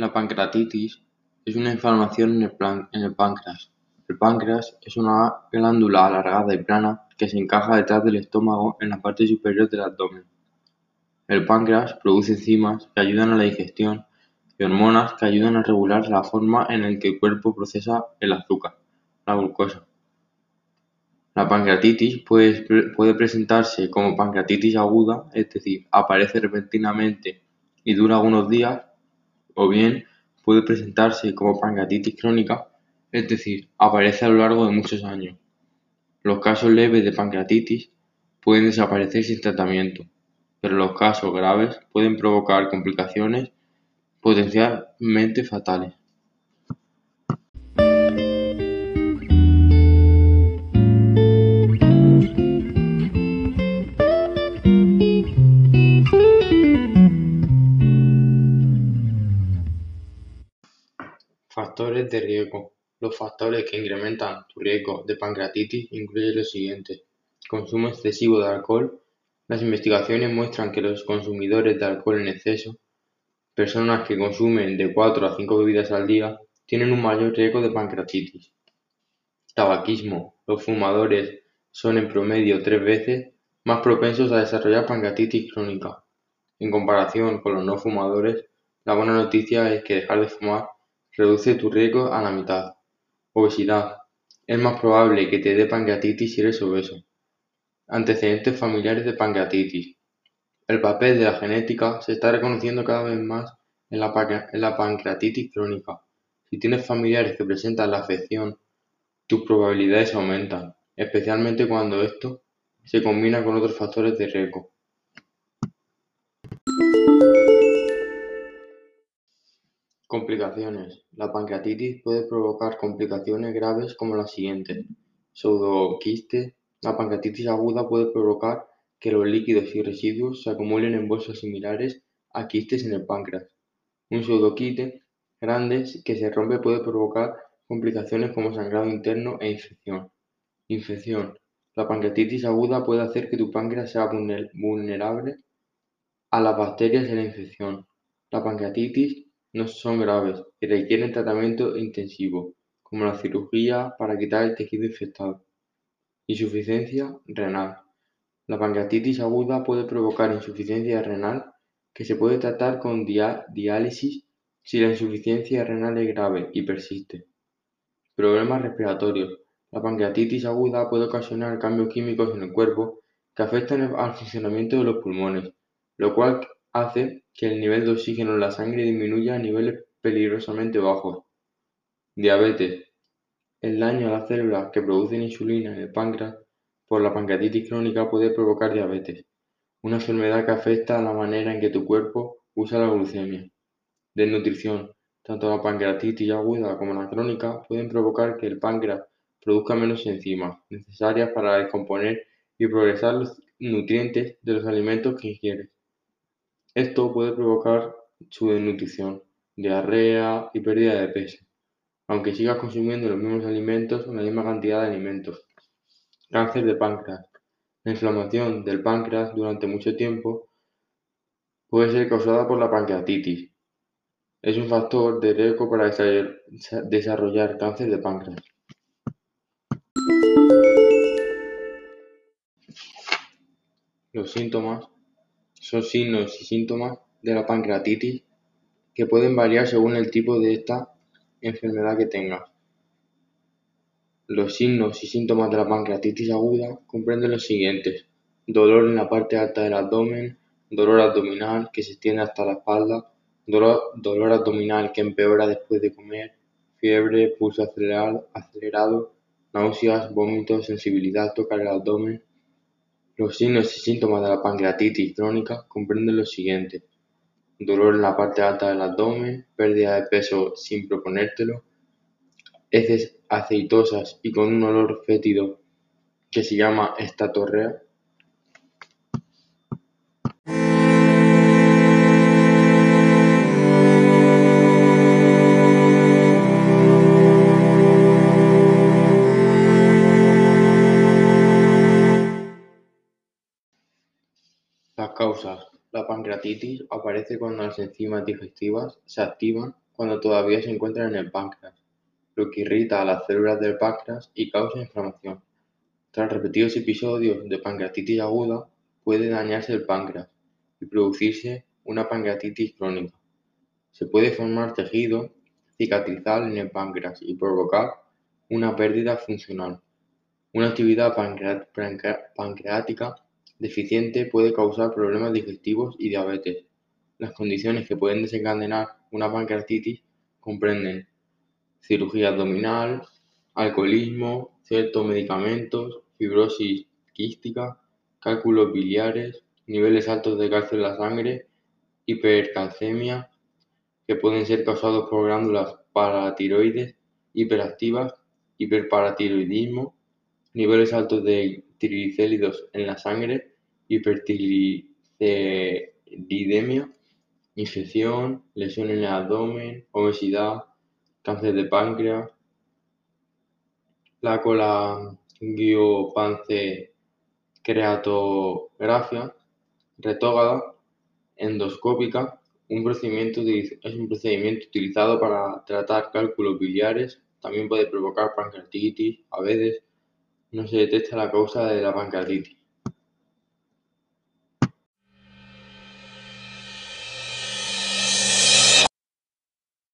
La pancreatitis es una inflamación en el páncreas. El páncreas es una glándula alargada y plana que se encaja detrás del estómago en la parte superior del abdomen. El páncreas produce enzimas que ayudan a la digestión y hormonas que ayudan a regular la forma en la que el cuerpo procesa el azúcar, la glucosa. La pancreatitis puede, puede presentarse como pancreatitis aguda, es decir, aparece repentinamente y dura algunos días, o bien puede presentarse como pancreatitis crónica, es decir, aparece a lo largo de muchos años. Los casos leves de pancreatitis pueden desaparecer sin tratamiento, pero los casos graves pueden provocar complicaciones potencialmente fatales. Factores de riesgo. Los factores que incrementan tu riesgo de pancreatitis incluyen los siguientes: consumo excesivo de alcohol. Las investigaciones muestran que los consumidores de alcohol en exceso, personas que consumen de 4 a 5 bebidas al día, tienen un mayor riesgo de pancreatitis. Tabaquismo. Los fumadores son en promedio tres veces más propensos a desarrollar pancreatitis crónica. En comparación con los no fumadores, la buena noticia es que dejar de fumar reduce tu riesgo a la mitad. Obesidad. Es más probable que te dé pancreatitis si eres obeso. Antecedentes familiares de pancreatitis. El papel de la genética se está reconociendo cada vez más en la, en la pancreatitis crónica. Si tienes familiares que presentan la afección, tus probabilidades aumentan, especialmente cuando esto se combina con otros factores de riesgo. Complicaciones: La pancreatitis puede provocar complicaciones graves como las siguientes: pseudoquiste. La pancreatitis aguda puede provocar que los líquidos y residuos se acumulen en bolsas similares a quistes en el páncreas. Un pseudoquiste grande que se rompe puede provocar complicaciones como sangrado interno e infección. Infección: La pancreatitis aguda puede hacer que tu páncreas sea vulnerable a las bacterias de la infección. La pancreatitis no son graves y requieren tratamiento intensivo, como la cirugía para quitar el tejido infectado. Insuficiencia renal. La pancreatitis aguda puede provocar insuficiencia renal que se puede tratar con diálisis si la insuficiencia renal es grave y persiste. Problemas respiratorios. La pancreatitis aguda puede ocasionar cambios químicos en el cuerpo que afectan al funcionamiento de los pulmones, lo cual hace que el nivel de oxígeno en la sangre disminuya a niveles peligrosamente bajos. Diabetes. El daño a las células que producen insulina en el páncreas por la pancreatitis crónica puede provocar diabetes, una enfermedad que afecta a la manera en que tu cuerpo usa la glucemia. Desnutrición. Tanto la pancreatitis aguda como la crónica pueden provocar que el páncreas produzca menos enzimas necesarias para descomponer y progresar los nutrientes de los alimentos que ingieres. Esto puede provocar su desnutrición, diarrea y pérdida de peso, aunque sigas consumiendo los mismos alimentos o la misma cantidad de alimentos. Cáncer de páncreas. La inflamación del páncreas durante mucho tiempo puede ser causada por la pancreatitis. Es un factor de riesgo para desarrollar cáncer de páncreas. Los síntomas son signos y síntomas de la pancreatitis que pueden variar según el tipo de esta enfermedad que tengas. Los signos y síntomas de la pancreatitis aguda comprenden los siguientes: dolor en la parte alta del abdomen, dolor abdominal que se extiende hasta la espalda, dolor, abdominal que empeora después de comer, fiebre, pulso acelerado, acelerado náuseas, vómitos, sensibilidad, tocar el abdomen, los signos y síntomas de la pancreatitis crónica comprenden los siguientes: dolor en la parte alta del abdomen, pérdida de peso sin proponértelo, heces aceitosas y con un olor fétido que se llama estatorrea, causas: La pancreatitis aparece cuando las enzimas digestivas se activan cuando todavía se encuentran en el páncreas, lo que irrita a las células del páncreas y causa inflamación. Tras repetidos episodios de pancreatitis aguda, puede dañarse el páncreas y producirse una pancreatitis crónica. Se puede formar tejido cicatrizal en el páncreas y provocar una pérdida funcional. Una actividad pancreática deficiente puede causar problemas digestivos y diabetes. Las condiciones que pueden desencadenar una pancreatitis comprenden cirugía abdominal, alcoholismo, ciertos medicamentos, fibrosis quística, cálculos biliares, niveles altos de calcio en la sangre, hipercalcemia, que pueden ser causados por glándulas paratiroides hiperactivas, hiperparatiroidismo, niveles altos de triglicéridos en la sangre, hipertrigliceridemia, infección, lesión en el abdomen, obesidad, cáncer de páncreas, la creatografia retógrada endoscópica un procedimiento es un procedimiento utilizado para tratar cálculos biliares. También puede provocar pancreatitis. A veces no se detecta la causa de la pancreatitis.